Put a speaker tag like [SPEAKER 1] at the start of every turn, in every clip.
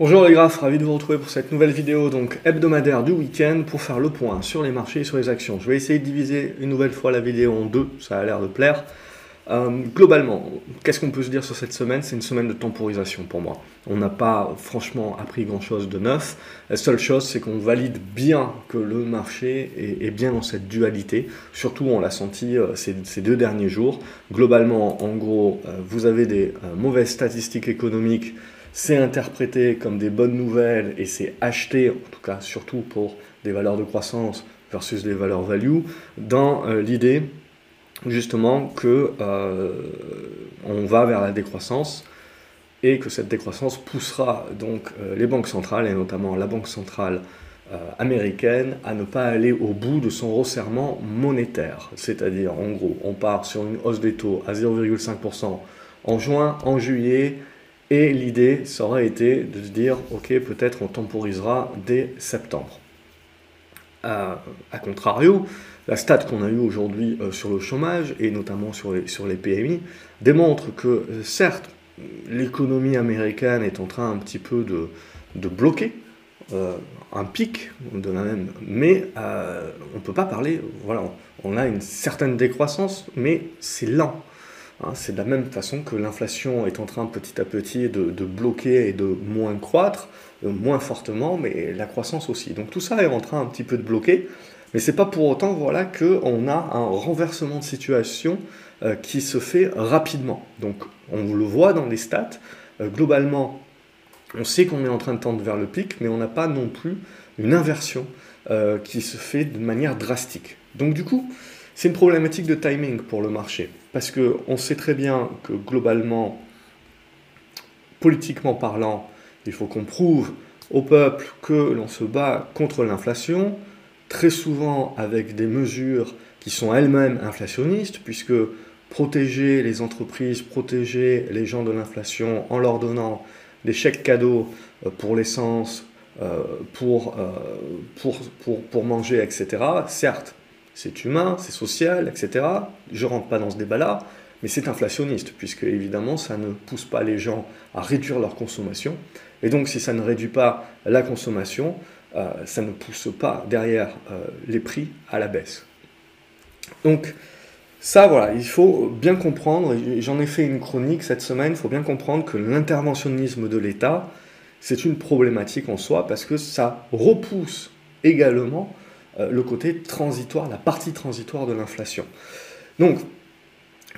[SPEAKER 1] Bonjour les graphes, ravi de vous retrouver pour cette nouvelle vidéo donc hebdomadaire du week-end pour faire le point sur les marchés et sur les actions. Je vais essayer de diviser une nouvelle fois la vidéo en deux, ça a l'air de plaire. Euh, globalement, qu'est-ce qu'on peut se dire sur cette semaine? C'est une semaine de temporisation pour moi. On n'a pas franchement appris grand-chose de neuf. La seule chose, c'est qu'on valide bien que le marché est, bien dans cette dualité. Surtout, on l'a senti euh, ces, deux derniers jours. Globalement, en gros, euh, vous avez des mauvaises statistiques économiques. C'est interprété comme des bonnes nouvelles et c'est acheté, en tout cas surtout pour des valeurs de croissance versus des valeurs value, dans l'idée justement que euh, on va vers la décroissance et que cette décroissance poussera donc euh, les banques centrales et notamment la banque centrale euh, américaine à ne pas aller au bout de son resserrement monétaire. C'est-à-dire, en gros, on part sur une hausse des taux à 0,5% en juin, en juillet, et l'idée, ça aurait été de se dire, ok, peut-être on temporisera dès septembre. a contrario, la stat qu'on a eue aujourd'hui euh, sur le chômage, et notamment sur les, sur les PMI, démontre que euh, certes, l'économie américaine est en train un petit peu de, de bloquer, euh, un pic de la même, mais on ne peut pas parler, voilà, on a une certaine décroissance, mais c'est lent. Hein. c'est de la même façon que l'inflation est en train petit à petit de, bloquer et de moins croître, moins fortement, mais la croissance aussi. Donc tout ça est en train un petit peu de bloquer. Mais c'est pas pour autant voilà, qu'on a un renversement de situation euh, qui se fait rapidement. Donc on le voit dans les stats. Euh, globalement, on sait qu'on est en train de tendre vers le pic, mais on n'a pas non plus une inversion euh, qui se fait de manière drastique. Donc du coup, c'est une problématique de timing pour le marché. Parce qu'on sait très bien que globalement, politiquement parlant, il faut qu'on prouve au peuple que l'on se bat contre l'inflation, très souvent avec des mesures qui sont elles-mêmes inflationnistes, puisque protéger les entreprises, protéger les gens de l'inflation en leur donnant des chèques cadeaux euh, pour l'essence, euh, pour, euh, pour, pour, pour, manger, etc. Certes, c'est humain, c'est social, etc. Je rentre pas dans ce débat-là, mais c'est inflationniste, puisque évidemment, ça ne pousse pas les gens à réduire leur consommation. Et donc, si ça ne réduit pas la consommation, euh, ça ne pousse pas derrière euh, les prix à la baisse. Donc, ça, voilà, il faut bien comprendre, j'en ai fait une chronique cette semaine, il faut bien comprendre que l'interventionnisme de l'État, c'est une problématique en soi parce que ça repousse également le côté transitoire, la partie transitoire de l'inflation. Donc,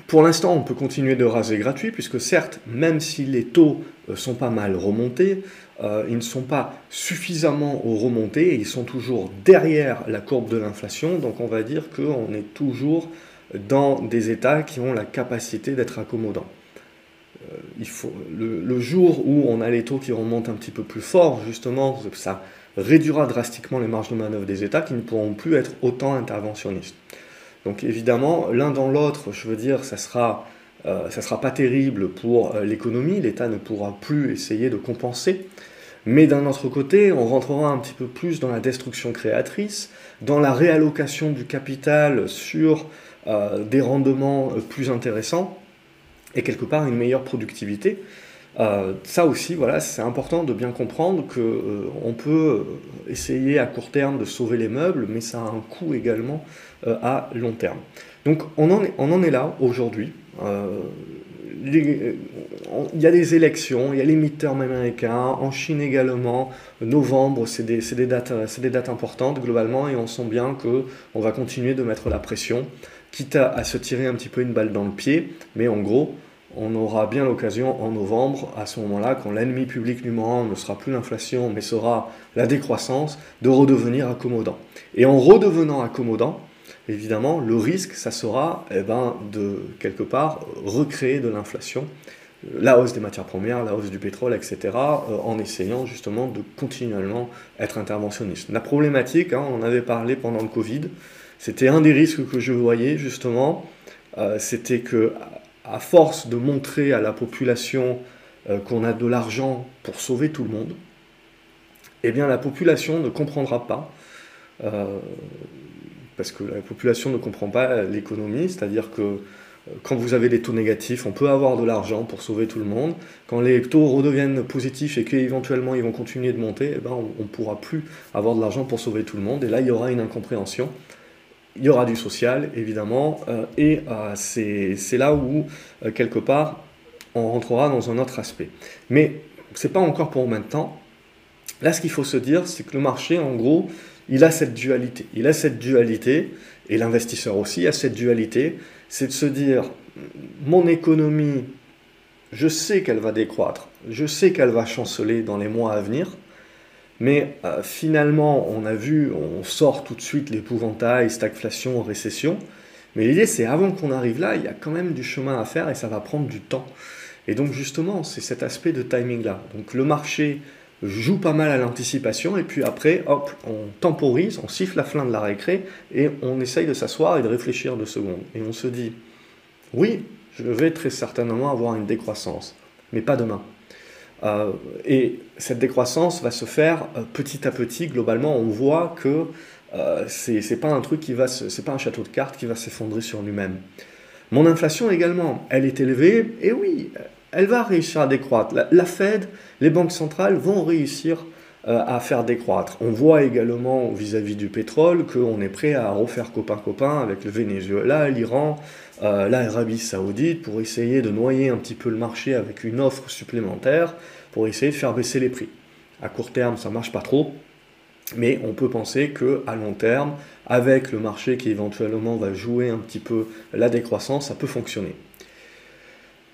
[SPEAKER 1] pour l'instant, on peut continuer de raser gratuit, puisque certes, même si les taux euh, sont pas mal remontés, euh, ils ne sont pas suffisamment remontés, ils sont toujours derrière la courbe de l'inflation, donc on va dire qu'on est toujours dans des États qui ont la capacité d'être accommodants. Euh, il faut, le, jour où on a les taux qui remontent un petit peu plus fort, justement, ça réduira drastiquement les marges de manœuvre des États qui ne pourront plus être autant interventionnistes. Donc évidemment, l'un dans l'autre, je veux dire, ça sera, euh, sera pas terrible pour euh, l'économie, l'État ne pourra plus essayer de compenser. Mais d'un autre côté, on rentrera un petit peu plus dans la destruction créatrice, dans la réallocation du capital sur euh, des rendements plus intéressants et quelque part une meilleure productivité. Ça aussi, voilà, c'est important de bien comprendre qu'on peut essayer à court terme de sauver les meubles, mais ça a un coût également euh, à long terme. Donc on en est, on là aujourd'hui. Euh, euh, il y a des élections, il y a les midterms américains, en Chine également, novembre, c'est des, dates, importantes globalement, et on sent bien qu'on va continuer de mettre la pression, quitte à, se tirer un petit peu une balle dans le pied, mais en gros, on aura bien l'occasion en novembre, à ce moment-là, quand l'ennemi public numéro un ne sera plus l'inflation, mais sera la décroissance, de redevenir accommodant. Et en redevenant accommodant, évidemment, le risque, ça sera eh ben, de, quelque part, recréer de l'inflation, la hausse des matières premières, la hausse du pétrole, etc., euh, en essayant justement de continuellement être interventionniste. La problématique, hein, on en avait parlé pendant le Covid, c'était un des risques que je voyais justement, euh, c'était que à force de montrer à la population euh, qu'on a de l'argent pour sauver tout le monde, eh bien la population ne comprendra pas parce que la population ne comprend pas l'économie, c'est-à-dire que quand vous avez des taux négatifs, on peut avoir de l'argent pour sauver tout le monde. Quand les taux redeviennent positifs et qu'éventuellement ils vont continuer de monter, eh ben, on ne pourra plus avoir de l'argent pour sauver tout le monde. Et là, il y aura une incompréhension. Il y aura du social, évidemment. Euh, et euh, c'est là où, euh, quelque part, on rentrera dans un autre aspect. Mais ce n'est pas encore pour maintenant. Là, ce qu'il faut se dire, c'est que le marché, en gros, il a cette dualité. Il a cette dualité, et l'investisseur aussi a cette dualité c'est de se dire, mon économie, je sais qu'elle va décroître, je sais qu'elle va chanceler dans les mois à venir, mais euh, finalement, on a vu, on sort tout de suite l'épouvantail, stagflation, récession, mais l'idée c'est avant qu'on arrive là, il y a quand même du chemin à faire et ça va prendre du temps. Et donc justement, c'est cet aspect de timing-là. Donc le marché joue pas mal à l'anticipation, et puis après, hop, on temporise, on siffle la fin de la récré, et on essaye de s'asseoir et de réfléchir deux secondes. Et on se dit, oui, je vais très certainement avoir une décroissance, mais pas demain. Euh, et cette décroissance va se faire euh, petit à petit. Globalement, on voit que euh, c'est pas un truc qui va, c'est pas un château de cartes qui va s'effondrer sur lui-même. Mon inflation également, elle est élevée, et oui, elle va réussir à décroître. La, Fed, les banques centrales vont réussir à faire décroître. On voit également vis-à-vis du pétrole qu'on est prêt à refaire copain-copain avec le Venezuela, l'Iran, euh, l'Arabie saoudite pour essayer de noyer un petit peu le marché avec une offre supplémentaire pour essayer de faire baisser les prix. À court terme, ça marche pas trop, mais on peut penser que à long terme, avec le marché qui éventuellement va jouer un petit peu la décroissance, ça peut fonctionner.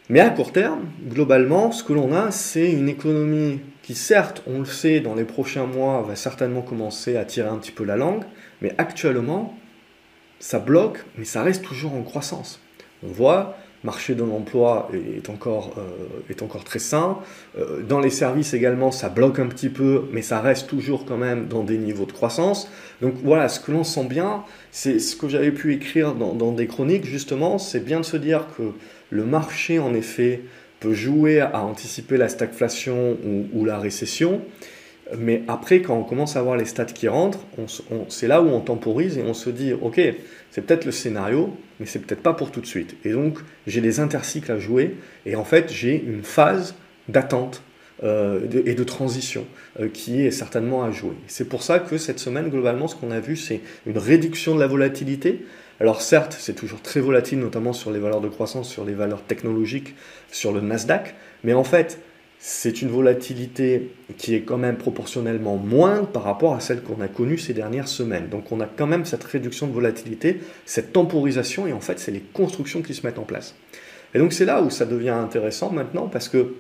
[SPEAKER 1] Mais à court terme, globalement, ce que l'on a, c'est une économie certes, on le sait, dans les prochains mois, va certainement commencer à tirer un petit peu la langue, mais actuellement, ça bloque, mais ça reste toujours en croissance. On voit, marché de l'emploi est encore, euh, est encore très sain. Euh, dans les services également, ça bloque un petit peu, mais ça reste toujours quand même dans des niveaux de croissance. Donc voilà, ce que l'on sent bien, c'est ce que j'avais pu écrire dans des chroniques, justement, c'est bien de se dire que le marché, en effet, peut jouer à anticiper la stagflation ou, la récession, mais après, quand on commence à voir les stats qui rentrent, c'est là où on temporise et on se dit, ok, c'est peut-être le scénario, mais c'est peut-être pas pour tout de suite. Et donc, j'ai des intercycles à jouer, et en fait, j'ai une phase d'attente euh, et de transition euh, qui est certainement à jouer. C'est pour ça que cette semaine, globalement, ce qu'on a vu, c'est une réduction de la volatilité, alors certes, c'est toujours très volatile, notamment sur les valeurs de croissance, sur les valeurs technologiques, sur le Nasdaq, mais en fait, c'est une volatilité qui est quand même proportionnellement moindre par rapport à celle qu'on a connue ces dernières semaines. Donc on a quand même cette réduction de volatilité, cette temporisation, et en fait, c'est les constructions qui se mettent en place. Et donc c'est là où ça devient intéressant maintenant, parce que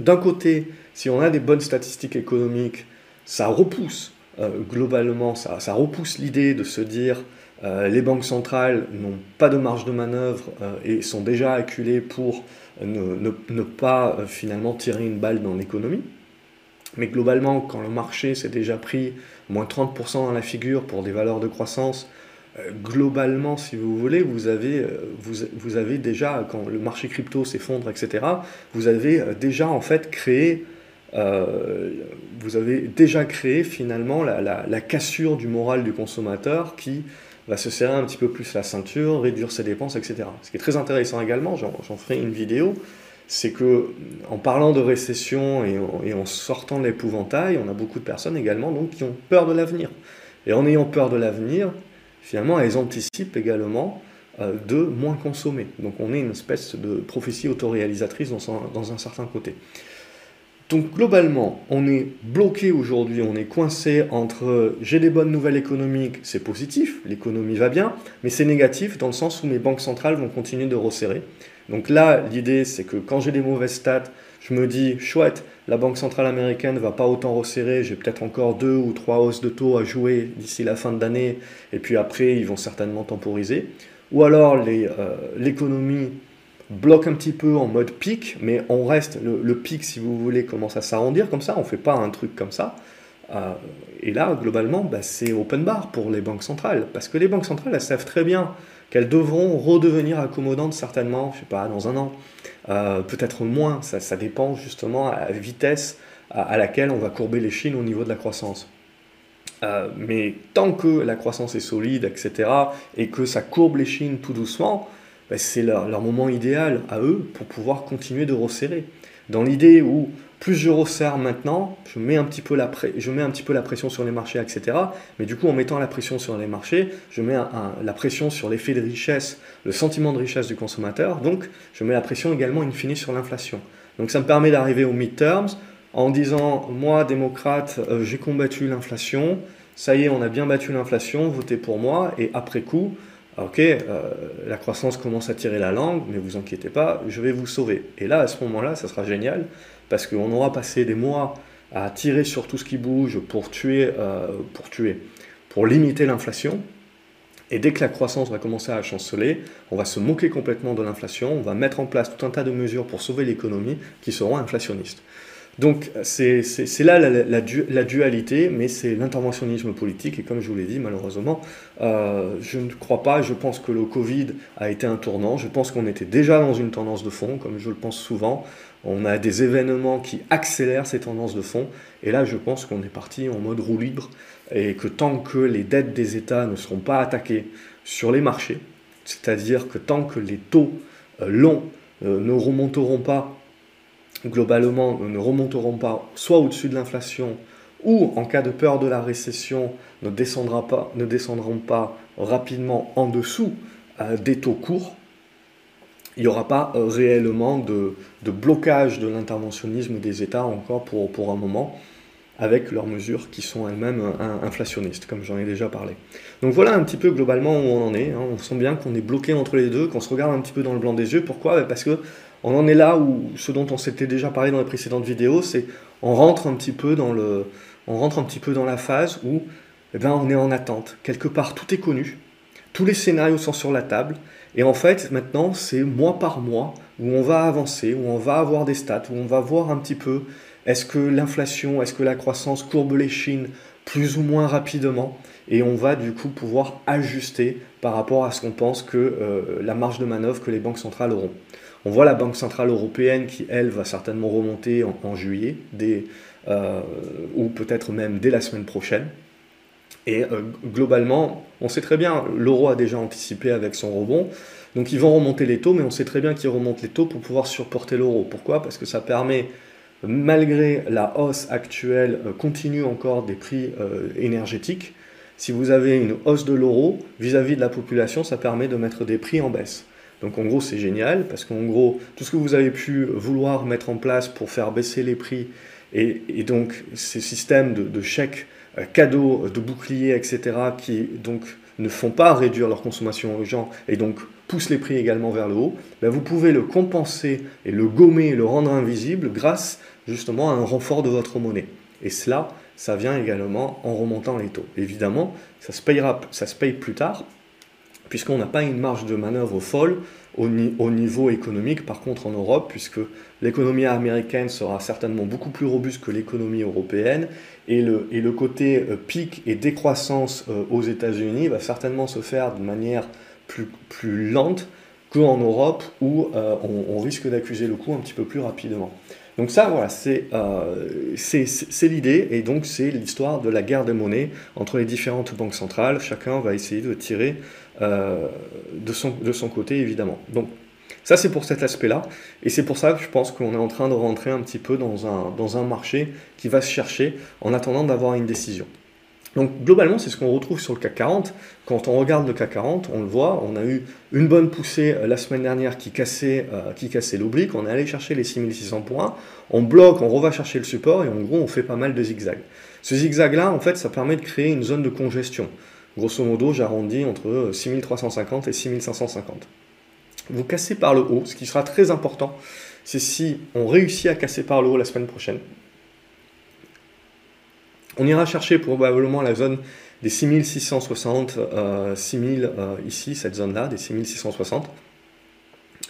[SPEAKER 1] d'un côté, si on a des bonnes statistiques économiques, ça repousse euh, globalement, ça, ça repousse l'idée de se dire euh, les banques centrales n'ont pas de marge de manœuvre euh, et sont déjà acculées pour ne, pas euh, finalement tirer une balle dans l'économie. Mais globalement, quand le marché s'est déjà pris moins 30% dans la figure pour des valeurs de croissance, globalement, si vous voulez, vous avez, vous, avez déjà, quand le marché crypto s'effondre, etc., vous avez déjà en fait créé vous avez déjà créé finalement la, cassure du moral du consommateur qui va se serrer un petit peu plus la ceinture, réduire ses dépenses, etc. Ce qui est très intéressant également, j'en ferai une vidéo, c'est que en parlant de récession et en, sortant de l'épouvantail, on a beaucoup de personnes également donc, qui ont peur de l'avenir. Et en ayant peur de l'avenir, finalement, elles anticipent également euh, de moins consommer. Donc on est une espèce de prophétie autoréalisatrice dans, dans un certain côté. Donc globalement, on est bloqué aujourd'hui, on est coincé entre j'ai des bonnes nouvelles économiques, c'est positif, l'économie va bien, mais c'est négatif dans le sens où mes banques centrales vont continuer de resserrer. Donc là, l'idée, c'est que quand j'ai des mauvaises stats, je me dis, chouette, la Banque centrale américaine ne va pas autant resserrer, j'ai peut-être encore deux ou trois hausses de taux à jouer d'ici la fin de l'année, et puis après, ils vont certainement temporiser. Ou alors euh, l'économie bloque un petit peu en mode pic, mais on reste, le, pic, si vous voulez, commence à s'arrondir comme ça, on ne fait pas un truc comme ça. Euh, et là, globalement, bah, c'est open bar pour les banques centrales, parce que les banques centrales, elles savent très bien qu'elles devront redevenir accommodantes certainement, je sais pas, dans un an, euh, peut-être moins, ça, dépend justement à la vitesse à, laquelle on va courber les chines au niveau de la croissance. Euh, mais tant que la croissance est solide, etc., et que ça courbe les chines tout doucement, ben, c'est leur, moment idéal à eux pour pouvoir continuer de resserrer. Dans l'idée où plus je resserre maintenant, je mets, un petit peu la je mets un petit peu la pression sur les marchés, etc. Mais du coup, en mettant la pression sur les marchés, je mets la pression sur l'effet de richesse, le sentiment de richesse du consommateur. Donc, je mets la pression également, in fine, sur l'inflation. Donc, ça me permet d'arriver aux midterms en disant, moi, démocrate, euh, j'ai combattu l'inflation, ça y est, on a bien battu l'inflation, votez pour moi, et après coup, ok, euh, la croissance commence à tirer la langue, mais vous inquiétez pas, je vais vous sauver. Et là, à ce moment-là, ça sera génial, parce qu'on aura passé des mois à tirer sur tout ce qui bouge pour tuer, euh, pour tuer, pour limiter l'inflation. Et dès que la croissance va commencer à chanceler, on va se moquer complètement de l'inflation, on va mettre en place tout un tas de mesures pour sauver l'économie qui seront inflationnistes. Donc c'est là la, dualité, mais c'est l'interventionnisme politique. Et comme je vous l'ai dit, malheureusement, euh, je ne crois pas, je pense que le Covid a été un tournant. Je pense qu'on était déjà dans une tendance de fond, comme je le pense souvent. On a des événements qui accélèrent ces tendances de fond. Et là, je pense qu'on est parti en mode roue libre. Et que tant que les dettes des États ne seront pas attaquées sur les marchés, c'est-à-dire que tant que les taux euh, longs euh, ne remonteront pas globalement ne remonteront pas soit au-dessus de l'inflation ou en cas de peur de la récession ne, pas, ne descendront pas rapidement en dessous euh, des taux courts, il n'y aura pas euh, réellement de, blocage de l'interventionnisme des États encore pour, pour un moment avec leurs mesures qui sont elles-mêmes euh, inflationnistes, comme j'en ai déjà parlé. Donc voilà un petit peu globalement où on en est. Hein. On sent bien qu'on est bloqué entre les deux, qu'on se regarde un petit peu dans le blanc des yeux. Pourquoi? Parce que on en est là où ce dont on s'était déjà parlé dans les précédentes vidéos, c'est on rentre un petit peu dans le, on rentre un petit peu dans la phase où eh ben, on est en attente. Quelque part, tout est connu, tous les scénarios sont sur la table, et en fait, maintenant, c'est mois par mois où on va avancer, où on va avoir des stats, où on va voir un petit peu est-ce que l'inflation, est-ce que la croissance courbe les chines plus ou moins rapidement, et on va du coup pouvoir ajuster par rapport à ce qu'on pense que euh, la marge de manœuvre que les banques centrales auront. On voit la Banque Centrale Européenne qui, elle, va certainement remonter en, juillet, euh, ou peut-être même dès la semaine prochaine. Et euh, globalement, on sait très bien, l'euro a déjà anticipé avec son rebond, donc ils vont remonter les taux, mais on sait très bien qu'ils remontent les taux pour pouvoir supporter l'euro. Pourquoi? Parce que ça permet, malgré la hausse actuelle euh, continue encore des prix énergétiques, si vous avez une hausse de l'euro vis-à-vis de la population, ça permet de mettre des prix en baisse. Donc en gros, c'est génial parce qu'en gros, tout ce que vous avez pu vouloir mettre en place pour faire baisser les prix et, donc ces systèmes de, chèques, euh, cadeaux, de boucliers, etc., qui donc ne font pas réduire leur consommation aux gens et donc poussent les prix également vers le haut, ben vous pouvez le compenser et le gommer, le rendre invisible grâce justement à un renfort de votre monnaie. Et cela, ça vient également en remontant les taux. Évidemment, ça se, payera, ça se paye plus tard puisqu'on n'a pas une marge de manœuvre folle au, niveau économique, par contre en Europe, puisque l'économie américaine sera certainement beaucoup plus robuste que l'économie européenne, et le, côté euh, pic et décroissance euh, aux États-Unis va certainement se faire de manière plus, plus lente qu'en Europe, où euh, on, risque d'accuser le coup un petit peu plus rapidement. Donc ça, voilà, c'est l'idée, et donc c'est l'histoire de la guerre des monnaies entre les différentes banques centrales. Chacun va essayer de tirer euh, de, son, côté, évidemment. Donc, ça, c'est pour cet aspect-là. Et c'est pour ça que je pense qu'on est en train de rentrer un petit peu dans un marché qui va se chercher en attendant d'avoir une décision. Donc globalement, c'est ce qu'on retrouve sur le CAC 40. Quand on regarde le CAC 40, on le voit, on a eu une bonne poussée euh, la semaine dernière qui cassait, euh, qui cassait l'oblique, on est allé chercher les 6600 points, on bloque, on reva chercher le support et en gros on fait pas mal de zigzags. Ce zigzag-là, en fait, ça permet de créer une zone de congestion. Grosso modo, j'arrondis entre 6350 et 6550. Vous cassez par le haut, ce qui sera très important, c'est si on réussit à casser par le haut la semaine prochaine. On ira chercher probablement la zone des 6660, 6000 euh, euh, ici, cette zone-là, des 6660.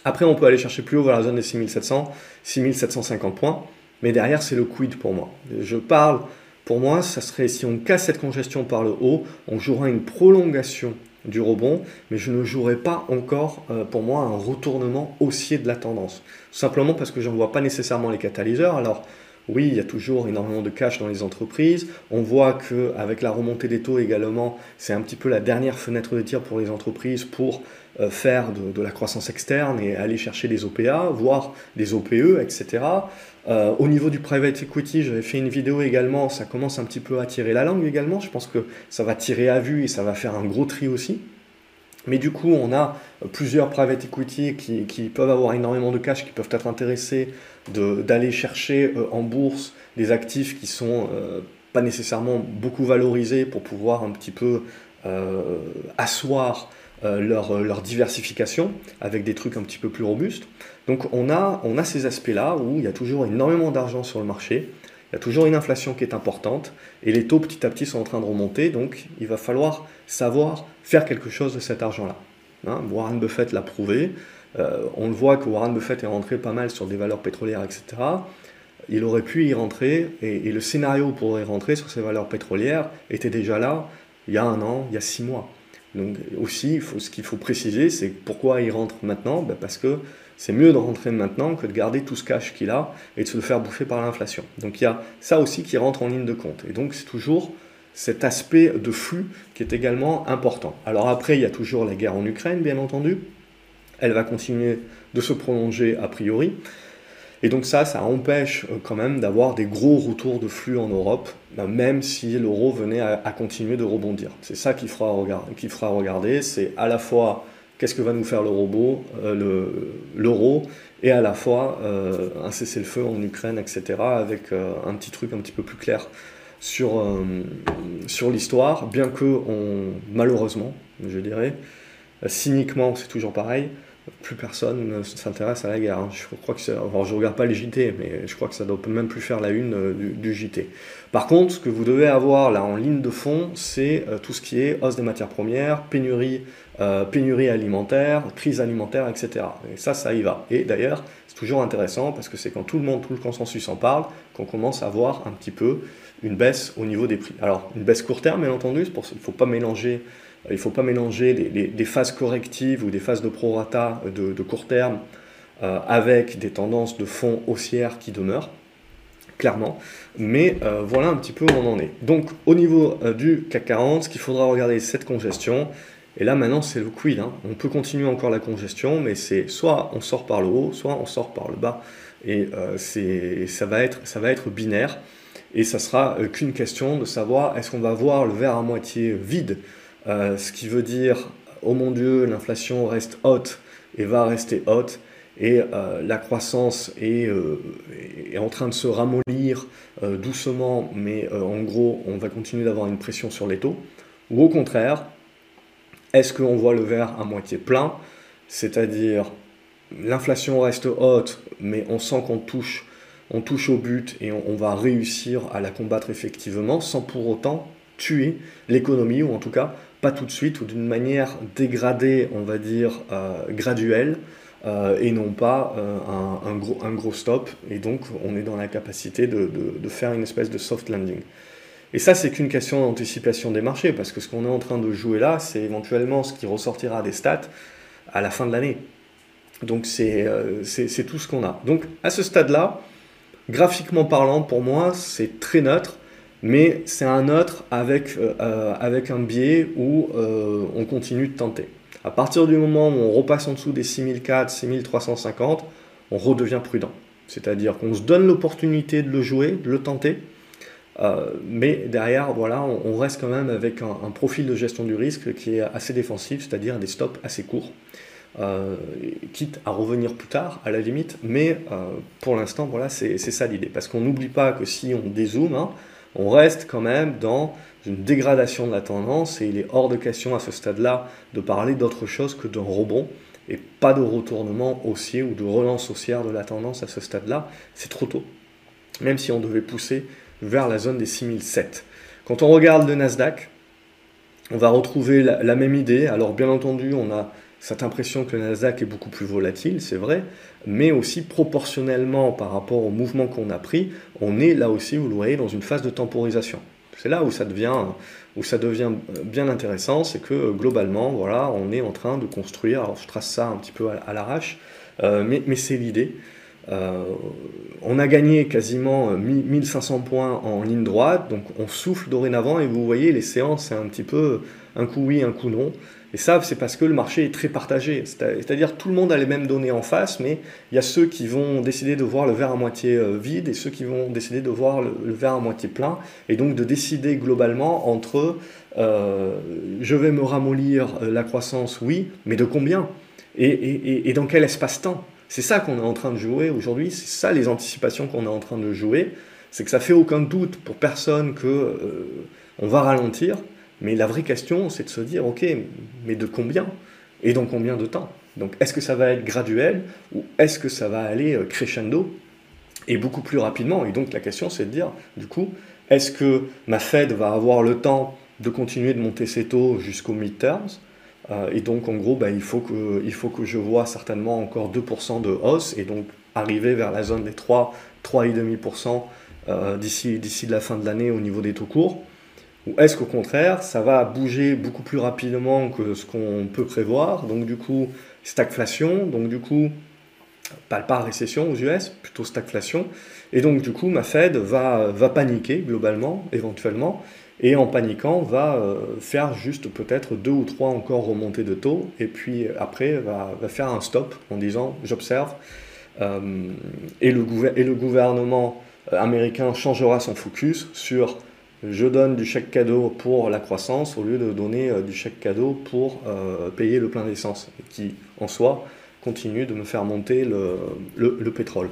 [SPEAKER 1] Après, on peut aller chercher plus haut vers la zone des 6700, 6750 points. Mais derrière, c'est le quid pour moi. Je parle pour moi, ça serait si on casse cette congestion par le haut, on jouera une prolongation du rebond, mais je ne jouerai pas encore, euh, pour moi, un retournement haussier de la tendance. Simplement parce que je n'en vois pas nécessairement les catalyseurs. Alors, oui, il y a toujours énormément de cash dans les entreprises. On voit qu'avec la remontée des taux également, c'est un petit peu la dernière fenêtre de tir pour les entreprises pour euh, faire de, la croissance externe et aller chercher des OPA, voire des OPE, etc. Euh, au niveau du private equity, j'avais fait une vidéo également, ça commence un petit peu à tirer la langue également. Je pense que ça va tirer à vue et ça va faire un gros tri aussi. Mais du coup, on a plusieurs private equity qui, peuvent avoir énormément de cash, qui peuvent être intéressés d'aller chercher euh, en bourse des actifs qui sont euh, pas nécessairement beaucoup valorisés pour pouvoir un petit peu euh, asseoir leur, leur, diversification avec des trucs un petit peu plus robustes. Donc on a, on a ces aspects-là où il y a toujours énormément d'argent sur le marché, il y a toujours une inflation qui est importante et les taux petit à petit sont en train de remonter, donc il va falloir savoir faire quelque chose de cet argent-là. Hein, Warren Buffett l'a prouvé, euh, on le voit que Warren Buffett est rentré pas mal sur des valeurs pétrolières, etc. Il aurait pu y rentrer et, le scénario pour y rentrer sur ces valeurs pétrolières était déjà là il y a un an, il y a six mois. Donc aussi, ce qu'il faut préciser, c'est pourquoi il rentre maintenant? Ben, Parce que c'est mieux de rentrer maintenant que de garder tout ce cash qu'il a et de se le faire bouffer par l'inflation. Donc il y a ça aussi qui rentre en ligne de compte. Et donc c'est toujours cet aspect de flux qui est également important. Alors après, il y a toujours la guerre en Ukraine, bien entendu. Elle va continuer de se prolonger a priori. Et donc ça, ça empêche euh, quand même d'avoir des gros retours de flux en Europe, ben, même si l'euro venait à, continuer de rebondir. C'est ça qui fera regarder, c'est à la fois qu'est-ce que va nous faire le robot, euh, l'euro, et à la fois euh, un cessez-le-feu en Ukraine, etc., avec euh, un petit truc un petit peu plus clair sur, sur l'histoire, bien que on, malheureusement, je dirais, cyniquement, c'est toujours pareil, plus personne ne s'intéresse à la guerre. Hein. Je crois que je regarde pas les JT, mais je crois que ça doit même plus faire la une euh, du, JT. Par contre, ce que vous devez avoir là en ligne de fond, c'est tout ce qui est hausse des matières premières, pénurie, euh, pénurie alimentaire, crise alimentaire, etc. Et ça, ça y va. Et d'ailleurs, c'est toujours intéressant parce que c'est quand tout le monde, tout le consensus en parle, qu'on commence à voir un petit peu une baisse au niveau des prix. Alors, une baisse court terme, bien entendu, il ne faut pas mélanger il faut pas mélanger des phases correctives ou des phases de prorata de, de court terme euh, avec des tendances de fond haussières qui demeurent, clairement. Mais euh, voilà un petit peu où on en est. Donc au niveau euh, du CAC 40, ce qu'il faudra regarder, cette congestion. Et là maintenant c'est le quid. Hein. On peut continuer encore la congestion, mais c'est soit on sort par le haut, soit on sort par le bas. Et ça, va être, ça va être binaire. Et ça sera qu'une question de savoir est-ce qu'on va voir le verre à moitié vide? Euh, ce qui veut dire, oh mon Dieu, l'inflation reste haute et va rester haute, et euh, la croissance est, euh, est, en train de se ramollir doucement, mais en gros, on va continuer d'avoir une pression sur les taux, ou au contraire, est-ce qu'on voit le verre à moitié plein, c'est-à-dire l'inflation reste haute, mais on sent qu'on touche, on touche au but et on, va réussir à la combattre effectivement sans pour autant tuer l'économie, ou en tout cas pas tout de suite, ou d'une manière dégradée, on va dire, euh, graduelle, euh, et non pas euh, un, gros, stop, et donc on est dans la capacité de, faire une espèce de soft landing. Et ça, c'est qu'une question d'anticipation des marchés, parce que ce qu'on est en train de jouer là, c'est éventuellement ce qui ressortira des stats à la fin de l'année. Donc c'est tout ce qu'on a. Donc à ce stade-là, graphiquement parlant, pour moi, c'est très neutre mais c'est un autre avec, euh, euh, avec un biais où euh, on continue de tenter. À partir du moment où on repasse en dessous des 6004, 6350, on redevient prudent. C'est-à-dire qu'on se donne l'opportunité de le jouer, de le tenter, mais derrière, voilà, on, reste quand même avec un, profil de gestion du risque qui est assez défensif, c'est-à-dire des stops assez courts. quitte à revenir plus tard à la limite, mais pour l'instant voilà c'est ça l'idée, parce qu'on n'oublie pas que si on dézoome, hein, on reste quand même dans une dégradation de la tendance et il est hors de question à ce stade-là de parler d'autre chose que d'un rebond et pas de retournement haussier ou de relance haussière de la tendance à ce stade-là. C'est trop tôt, même si on devait pousser vers la zone des 6007. Quand on regarde le Nasdaq, on va retrouver la, même idée. Alors bien entendu, on a cette impression que le Nasdaq est beaucoup plus volatile, c'est vrai, mais aussi proportionnellement par rapport au mouvement qu'on a pris, on est là aussi, vous le voyez, dans une phase de temporisation. C'est là où ça devient, bien intéressant, c'est que globalement, voilà, on est en train de construire, alors je trace ça un petit peu à, l'arrache, euh, mais, c'est l'idée, on a gagné quasiment 1500 points en ligne droite, donc on souffle dorénavant et vous voyez les séances, c'est un petit peu un coup oui, un coup non. Et ça, c'est parce que le marché est très partagé. C'est-à-dire tout le monde a les mêmes données en face, mais il y a ceux qui vont décider de voir le verre à moitié euh, vide et ceux qui vont décider de voir le, verre à moitié plein, et donc de décider globalement entre euh, je vais me ramollir euh, la croissance, oui, mais de combien? Et, dans quel espace-temps? C'est ça qu'on est en train de jouer aujourd'hui, c'est ça les anticipations qu'on est en train de jouer, c'est que ça fait aucun doute pour personne que on va ralentir, mais la vraie question, c'est de se dire, ok, mais de combien Et dans combien de temps? Donc est-ce que ça va être graduel ou est-ce que ça va aller euh, crescendo et beaucoup plus rapidement? Et donc la question, c'est de dire, du coup, est-ce que ma Fed va avoir le temps de continuer de monter ses taux jusqu'au midterms? euh, Et donc en gros, ben, il, faut que, je vois certainement encore 2% de hausse et donc arriver vers la zone des 3, 3,5% euh, d'ici, d'ici la fin de l'année au niveau des taux courts. Ou est-ce qu'au contraire, ça va bouger beaucoup plus rapidement que ce qu'on peut prévoir? Donc du coup, stagflation, donc du coup, pas, pas récession aux US, plutôt stagflation. Et donc du coup, ma Fed va paniquer globalement, éventuellement, et en paniquant, va euh, faire juste peut-être deux ou trois encore remontées de taux, et puis après va, faire un stop en disant j'observe, euh, et, le gouvernement euh, américain changera son focus sur je donne du chèque cadeau pour la croissance au lieu de donner du chèque cadeau pour payer le plein d'essence, qui en soi continue de me faire monter le pétrole.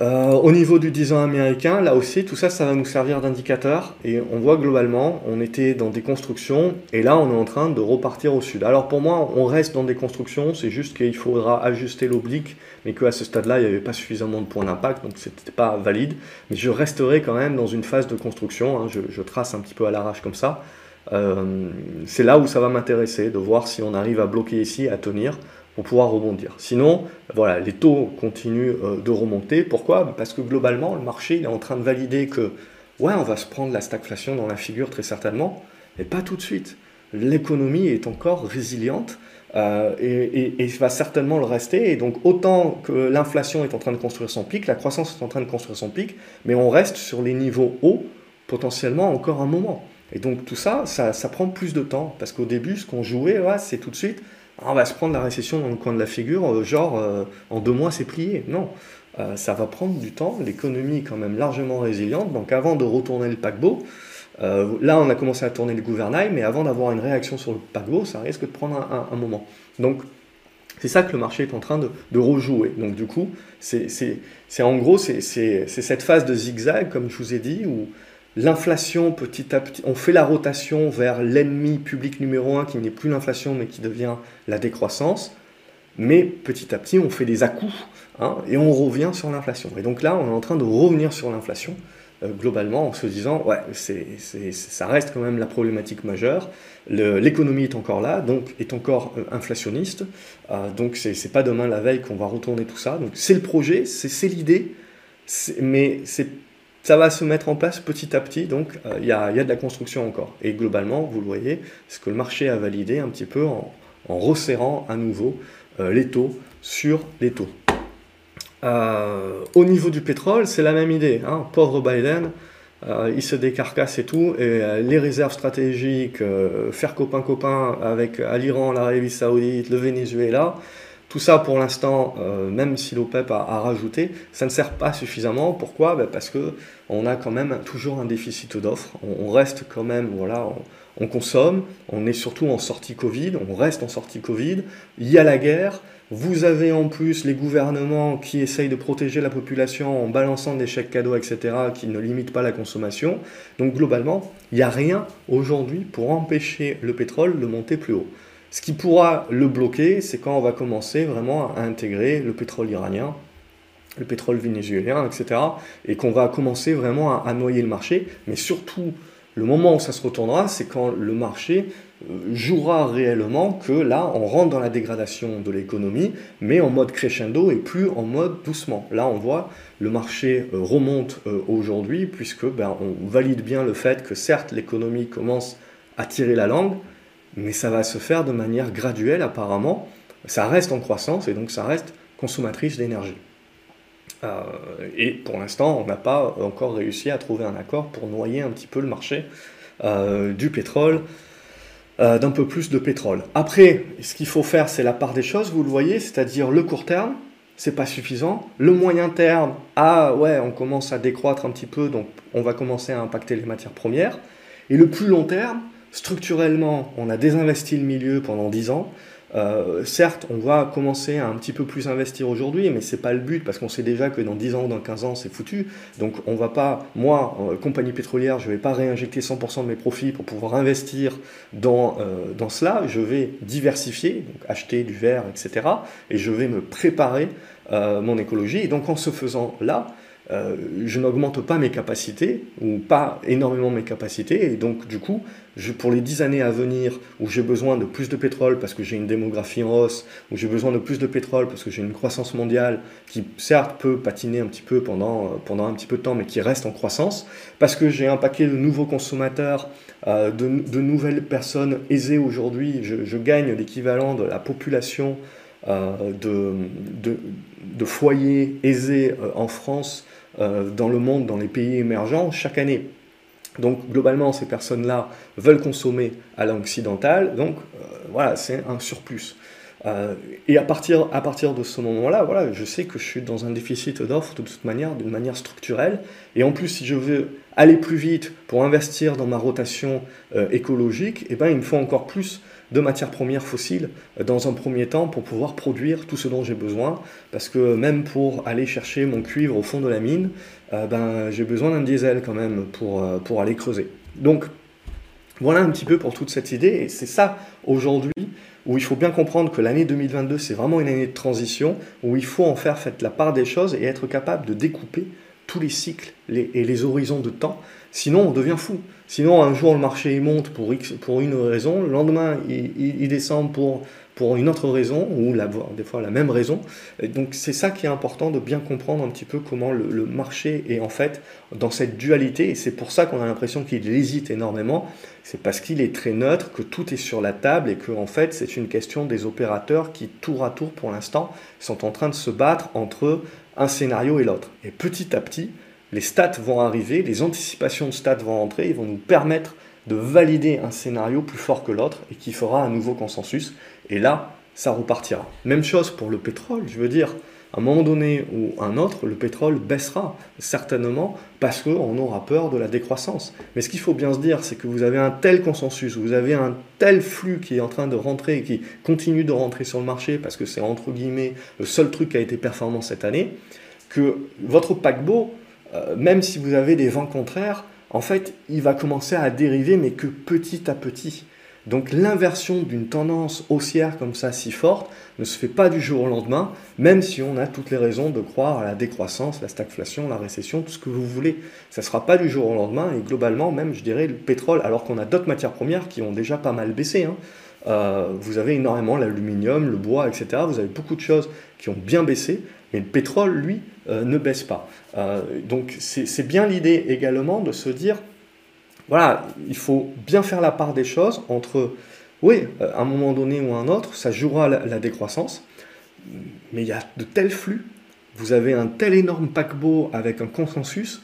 [SPEAKER 1] Euh, au niveau du 10 ans américain, là aussi, tout ça, ça va nous servir d'indicateur. Et on voit globalement, on était dans des constructions, et là, on est en train de repartir au sud. Alors pour moi, on reste dans des constructions, c'est juste qu'il faudra ajuster l'oblique, mais qu'à ce stade-là, il n'y avait pas suffisamment de points d'impact, donc c'était pas valide. Mais je resterai quand même dans une phase de construction, hein. je, trace un petit peu à l'arrache comme ça. Euh, c'est là où ça va m'intéresser, de voir si on arrive à bloquer ici, à tenir pour pouvoir rebondir. Sinon, voilà, les taux continuent euh, de remonter. Pourquoi? Parce que globalement, le marché est en train de valider que, ouais, on va se prendre la stagflation dans la figure très certainement, mais pas tout de suite. L'économie est encore résiliente euh, et, va certainement le rester. Et donc, autant que l'inflation est en train de construire son pic, la croissance est en train de construire son pic, mais on reste sur les niveaux hauts potentiellement encore un moment. Et donc, tout ça, ça, prend plus de temps. Parce qu'au début, ce qu'on jouait, c'est tout de suite on va se prendre la récession dans le coin de la figure, euh, genre euh, en deux mois c'est plié. Non, euh, ça va prendre du temps, l'économie est quand même largement résiliente, donc avant de retourner le paquebot, là on a commencé à tourner le gouvernail, mais avant d'avoir une réaction sur le paquebot, ça risque de prendre un, moment. Donc c'est ça que le marché est en train de, de rejouer. Donc du coup, c'est en gros, c'est cette phase de zigzag, comme je vous ai dit, où L'inflation, petit à petit, on fait la rotation vers l'ennemi public numéro un qui n'est plus l'inflation mais qui devient la décroissance. Mais petit à petit, on fait des à-coups hein, et on revient sur l'inflation. Et donc là, on est en train de revenir sur l'inflation euh, globalement en se disant, ouais, ça reste quand même la problématique majeure. l'économie est encore là, donc est encore euh, inflationniste. Euh, donc c'est, c'est pas demain la veille qu'on va retourner tout ça. Donc c'est le projet, c'est, c'est l'idée, mais c'est ça va se mettre en place petit à petit, donc euh, il y, a, de la construction encore. Et globalement, vous le voyez, ce que le marché a validé un petit peu en, resserrant à nouveau euh, les taux sur les taux. Euh, au niveau du pétrole, c'est la même idée. Hein. Pauvre Biden, il se décarcasse et tout, et les réserves stratégiques, faire copain-copain avec l'Iran, l'Arabie Saoudite, le Venezuela, tout ça, pour l'instant, même si l'OPEP a, rajouté, ça ne sert pas suffisamment. Pourquoi? Ben, Parce que on a quand même toujours un déficit d'offres. On, reste quand même, voilà, on, consomme, on est surtout en sortie Covid, on reste en sortie Covid, il y a la guerre, vous avez en plus les gouvernements qui essayent de protéger la population en balançant des chèques cadeaux, etc., qui ne limitent pas la consommation. Donc globalement, il n'y a rien aujourd'hui pour empêcher le pétrole de monter plus haut. Ce qui pourra le bloquer, c'est quand on va commencer vraiment à intégrer le pétrole iranien le pétrole vénézuélien, etc. Et qu'on va commencer vraiment à, noyer le marché. Mais surtout, le moment où ça se retournera, c'est quand le marché euh, jouera réellement que là, on rentre dans la dégradation de l'économie, mais en mode crescendo et plus en mode doucement. Là, on voit le marché euh, remonte euh, aujourd'hui, puisque ben, on valide bien le fait que certes, l'économie commence à tirer la langue, mais ça va se faire de manière graduelle apparemment. Ça reste en croissance et donc ça reste consommatrice d'énergie. et pour l'instant, on n'a pas encore réussi à trouver un accord pour noyer un petit peu le marché du pétrole d'un peu plus de pétrole. Après, ce qu'il faut faire, c'est la part des choses, vous le voyez, c'est-à-dire le court terme, c'est pas suffisant. Le moyen terme, ah ouais, on commence à décroître un petit peu, donc on va commencer à impacter les matières premières. Et le plus long terme, structurellement, on a désinvesti le milieu pendant 10 ans. Euh, certes, on va commencer à un petit peu plus investir aujourd'hui, mais c'est pas le but parce qu'on sait déjà que dans 10 ans ou dans 15 ans, c'est foutu. Donc on va pas, moi, euh, compagnie pétrolière, je vais pas réinjecter 100% de mes profits pour pouvoir investir dans, euh, dans cela. Je vais diversifier, acheter du verre, etc. Et je vais me préparer mon écologie. Et donc en se faisant là, euh, je n'augmente pas mes capacités, ou pas énormément mes capacités, et donc du coup, pour les 10 années à venir, où j'ai besoin de plus de pétrole parce que j'ai une démographie en hausse, où j'ai besoin de plus de pétrole parce que j'ai une croissance mondiale qui certes peut patiner un petit peu pendant, euh, pendant un petit peu de temps, mais qui reste en croissance, parce que j'ai un paquet de nouveaux consommateurs, euh, de, nouvelles personnes aisées aujourd'hui, je gagne l'équivalent de la population de, de, de, foyers aisés en France euh, dans le monde, dans les pays émergents, chaque année. Donc globalement, ces personnes-là veulent consommer à l'occidental, donc euh, voilà, c'est un surplus. Euh, et à partir, à partir de ce moment-là, voilà, je sais que je suis dans un déficit d'offres de toute manière, d'une manière structurelle. Et en plus, si je veux aller plus vite pour investir dans ma rotation écologique, eh ben, il me faut encore plus de matières premières fossiles euh, dans un premier temps pour pouvoir produire tout ce dont j'ai besoin. Parce que même pour aller chercher mon cuivre au fond de la mine, euh, ben, j'ai besoin d'un diesel quand même pour, euh, pour aller creuser. Donc voilà un petit peu pour toute cette idée. Et c'est ça aujourd'hui où il faut bien comprendre que l'année 2022, c'est vraiment une année de transition, où il faut en faire fait, la part des choses et être capable de découper tous les cycles et les horizons de temps. Sinon, on devient fou. Sinon, un jour, le marché monte pour, pour une raison, le lendemain, il, descend pour, pour une autre raison, ou des fois la même raison. Donc, c'est ça qui est important de bien comprendre un petit peu comment le, marché est en fait dans cette dualité. Et c'est pour ça qu'on a l'impression qu'il hésite énormément. C'est parce qu'il est très neutre, que tout est sur la table et que en fait, c'est une question des opérateurs qui, tour à tour, pour l'instant, sont en train de se battre entre un scénario et l'autre. Et petit à petit, les stats vont arriver, les anticipations de stats vont entrer, ils vont nous permettre de valider un scénario plus fort que l'autre et qui fera un nouveau consensus. Et là, ça repartira. Même chose pour le pétrole, je veux dire, un moment donné ou un autre, le pétrole baissera certainement parce qu'on aura peur de la décroissance. Mais ce qu'il faut bien se dire, c'est que vous avez un tel consensus, vous avez un tel flux qui est en train de rentrer et qui continue de rentrer sur le marché parce que c'est entre guillemets le seul truc qui a été performant cette année, que votre paquebot, euh, même si vous avez des vents contraires, en fait, il va commencer à dériver, mais que petit à petit. Donc l'inversion d'une tendance haussière comme ça si forte ne se fait pas du jour au lendemain, même si on a toutes les raisons de croire à la décroissance, la stagflation, la récession, tout ce que vous voulez. Ça ne sera pas du jour au lendemain, et globalement, même, je dirais, le pétrole, alors qu'on a d'autres matières premières qui ont déjà pas mal baissé. Hein. Euh, vous avez énormément l'aluminium, le bois, etc. Vous avez beaucoup de choses qui ont bien baissé, mais le pétrole, lui, euh, ne baisse pas. Euh, donc c'est bien l'idée également de se dire, voilà, il faut bien faire la part des choses entre, oui, à un moment donné ou à un autre, ça jouera la, décroissance, mais il y a de tels flux, vous avez un tel énorme paquebot avec un consensus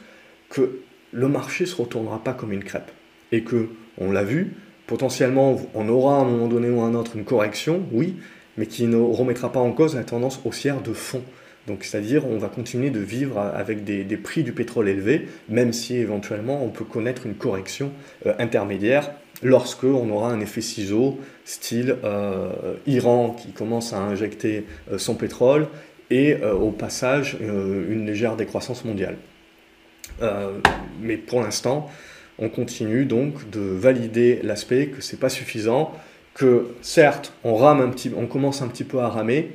[SPEAKER 1] que le marché ne se retournera pas comme une crêpe. Et que, on l'a vu, potentiellement, on aura à un moment donné ou à un autre une correction, oui, mais qui ne remettra pas en cause la tendance haussière de fond. Donc, c'est-à-dire, on va continuer de vivre avec des, prix du pétrole élevés, même si éventuellement on peut connaître une correction euh, intermédiaire lorsque on aura un effet ciseau, style euh, Iran qui commence à injecter euh, son pétrole et au passage une légère décroissance mondiale. mais pour l'instant, on continue donc de valider l'aspect que c'est pas suffisant, que certes on rame un petit, on commence un petit peu à ramer,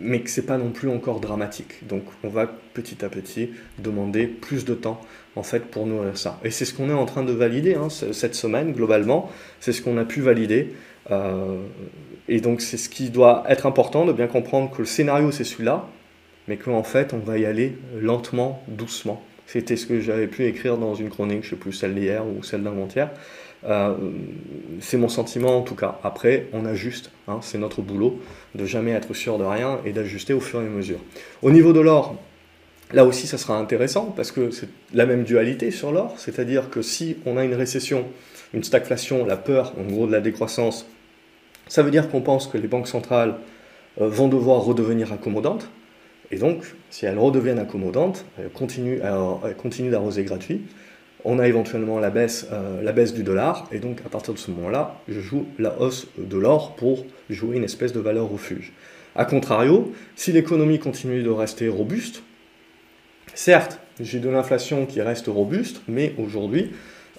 [SPEAKER 1] mais que c'est pas non plus encore dramatique. Donc on va petit à petit demander plus de temps en fait pour nourrir ça. Et c'est ce qu'on est en train de valider hein, cette semaine globalement, c'est ce qu'on a pu valider. Euh, et donc c'est ce qui doit être important de bien comprendre que le scénario c'est celui-là, mais qu'en fait on va y aller lentement, doucement. C'était ce que j'avais pu écrire dans une chronique, je sais plus celle d'hier ou celle d'avant-hier. Euh, c'est mon sentiment en tout cas. Après, on ajuste, hein, c'est notre boulot de jamais être sûr de rien et d'ajuster au fur et à mesure. Au niveau de l'or, Là aussi, ça sera intéressant parce que c'est la même dualité sur l'or, c'est-à-dire que si on a une récession, une stagflation, la peur en gros de la décroissance, ça veut dire qu'on pense que les banques centrales euh, vont devoir redevenir accommodantes. Et donc, si elles redeviennent accommodantes, elles continuent, d'arroser gratuit, on a éventuellement la baisse, euh, la baisse du dollar, et donc à partir de ce moment-là, je joue la hausse de l'or pour jouer une espèce de valeur refuge. A contrario, si l'économie continue de rester robuste, certes, j'ai de l'inflation qui reste robuste, mais aujourd'hui,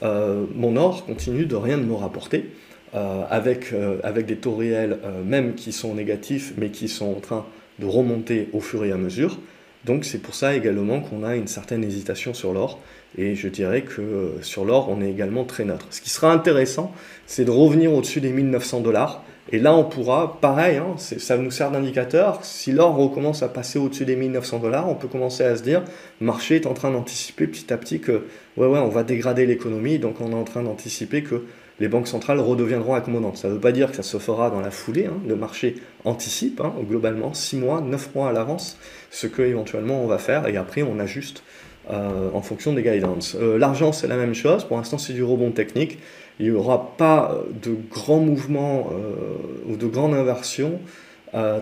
[SPEAKER 1] euh, mon or continue de rien de me rapporter. Euh, avec, avec des taux réels même qui sont négatifs, mais qui sont en train de remonter au fur et à mesure. Donc c'est pour ça également qu'on a une certaine hésitation sur l'or. Et je dirais que sur l'or, on est également très neutre. Ce qui sera intéressant, c'est de revenir au-dessus des 1900 dollars. Et là, on pourra, pareil, hein, ça nous sert d'indicateur. Si l'or recommence à passer au-dessus des 1900 dollars, on peut commencer à se dire, le marché est en train d'anticiper petit à petit que, ouais, ouais, on va dégrader l'économie. Donc on est en train d'anticiper que les banques centrales redeviendront accommodantes. Ça ne veut pas dire que ça se fera dans la foulée. Hein. Le marché anticipe hein, globalement 6 mois, 9 mois à l'avance ce que éventuellement on va faire et après on ajuste euh, en fonction des guidance. Euh, l'argent c'est la même chose. Pour l'instant c'est du rebond technique. Il n'y aura pas de grands mouvements euh, ou de grandes inversions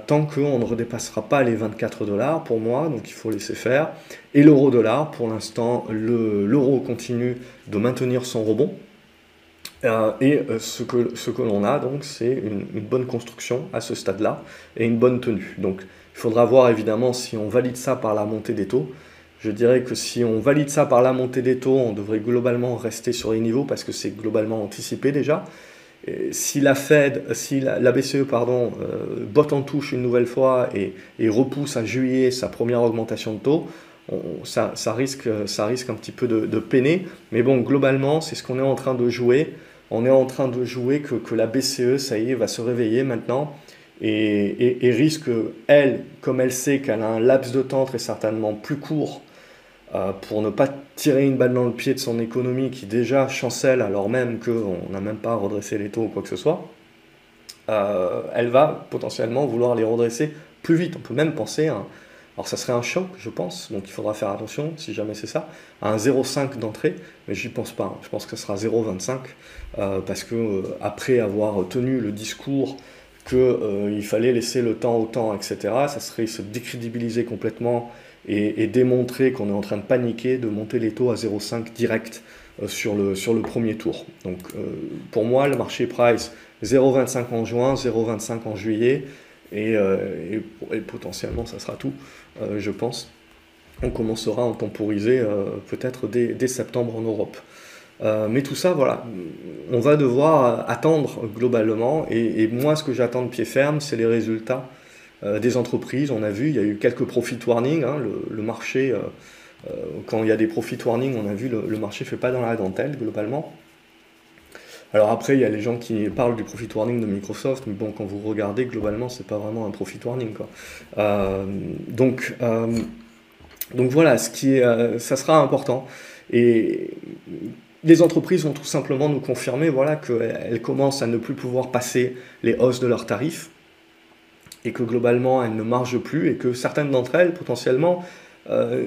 [SPEAKER 1] tant qu'on ne redépassera pas les 24 dollars pour moi, donc il faut laisser faire. Et l'euro-dollar, pour l'instant, l'euro continue de maintenir son rebond, euh, et euh, ce que, ce que l'on a, donc, c'est une, bonne construction à ce stade-là et une bonne tenue. Donc, il faudra voir évidemment si on valide ça par la montée des taux. Je dirais que si on valide ça par la montée des taux, on devrait globalement rester sur les niveaux parce que c'est globalement anticipé déjà. si la Fed, si la, BCE pardon, euh, botte en touche une nouvelle fois et, repousse à juillet sa première augmentation de taux, ça, risque, ça risque un petit peu de peiner. Mais bon, globalement, c'est ce qu'on est en train de jouer on est en train de jouer que, la BCE, ça y est, va se réveiller maintenant et, risque, elle, comme elle sait qu'elle a un laps de temps très certainement plus court euh, pour ne pas tirer une balle dans le pied de son économie qui déjà chancelle alors même qu'on n'a même pas redressé les taux ou quoi que ce soit, euh, elle va potentiellement vouloir les redresser plus vite. On peut même penser à alors ça serait un choc, je pense, donc il faudra faire attention, si jamais c'est ça, à un 0,5 d'entrée, mais j'y pense pas. Je pense que ce sera 0,25, euh, parce que euh, après avoir tenu le discours qu'il euh, fallait laisser le temps au temps, etc., ça serait se décrédibiliser complètement et, démontrer qu'on est en train de paniquer, de monter les taux à 0,5 direct sur, le, sur le premier tour. Donc pour moi, le marché price 0,25 en juin, 0,25 en juillet, et, et, potentiellement ça sera tout. Euh, je pense. On commencera à en temporiser euh, peut-être dès, septembre en Europe. Euh, mais tout ça, voilà, on va devoir attendre globalement. Et, moi, ce que j'attends de pied ferme, c'est les résultats des entreprises. On a vu, il y a eu quelques profit warnings. Hein, le, marché, quand il y a des profit warnings, on a vu, le, le marché ne fait pas dans la dentelle globalement. Alors après, il y a les gens qui parlent du profit warning de Microsoft, mais bon, quand vous regardez, globalement, c'est pas vraiment un profit warning. Quoi. Euh, donc, euh, donc voilà, ce qui euh, ça sera important. Et les entreprises vont tout simplement nous confirmer voilà, qu'elles commencent à ne plus pouvoir passer les hausses de leurs tarifs et que globalement, elles ne margent plus et que certaines d'entre elles, potentiellement, euh,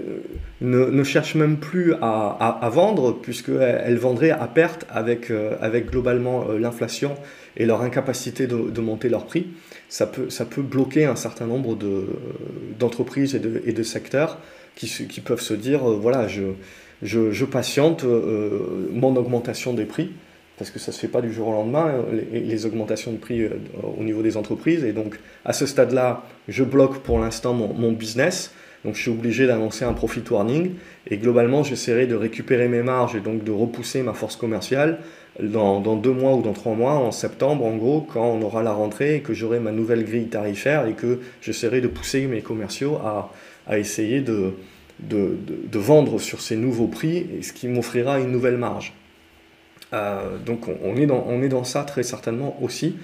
[SPEAKER 1] ne, ne, cherchent même plus à, vendre puisqu'elles vendraient à perte avec, euh, avec globalement euh, l'inflation et leur incapacité de, monter leur prix. Ça peut, ça peut bloquer un certain nombre d'entreprises et, de, et de secteurs qui, qui peuvent se dire, voilà, je, je, patiente mon augmentation des prix parce que ça ne se fait pas du jour au lendemain, les, augmentations de prix au niveau des entreprises. Et donc, à ce stade-là, je bloque pour l'instant mon, business. Donc je suis obligé d'annoncer un profit warning et globalement j'essaierai de récupérer mes marges et donc de repousser ma force commerciale dans, deux mois ou dans trois mois, en septembre en gros, quand on aura la rentrée et que j'aurai ma nouvelle grille tarifaire et que j'essaierai de pousser mes commerciaux à, essayer de, vendre sur ces nouveaux prix, et ce qui m'offrira une nouvelle marge. Euh, donc on est dans ça très certainement aussi.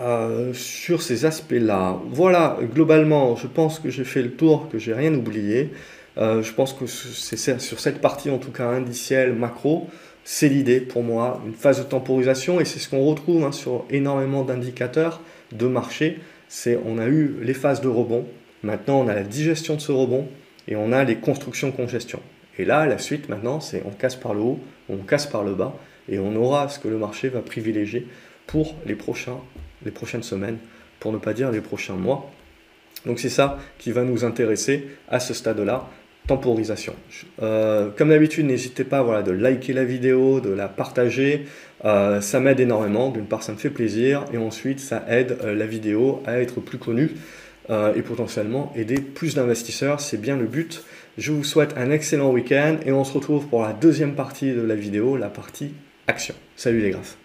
[SPEAKER 1] Euh, sur ces aspects-là. Voilà, globalement, je pense que j'ai fait le tour, que j'ai rien oublié. Euh, je pense que c'est sur cette partie, en tout cas indicielle, macro, c'est l'idée pour moi, une phase de temporisation, et c'est ce qu'on retrouve hein, sur énormément d'indicateurs de marché. C'est on a eu les phases de rebond, maintenant on a la digestion de ce rebond, et on a les constructions congestion. Et là, la suite maintenant, c'est on casse par le haut, on casse par le bas, et on aura ce que le marché va privilégier pour les, prochains, les prochaines semaines, pour ne pas dire les prochains mois. Donc c'est ça qui va nous intéresser à ce stade-là, temporisation. Euh, comme d'habitude, n'hésitez pas voilà, de liker la vidéo, de la partager. Euh, ça m'aide énormément. D'une part, ça me fait plaisir. Et ensuite, ça aide euh, la vidéo à être plus connue et potentiellement aider plus d'investisseurs. C'est bien le but. Je vous souhaite un excellent week-end et on se retrouve pour la deuxième partie de la vidéo, la partie action. Salut les graphes.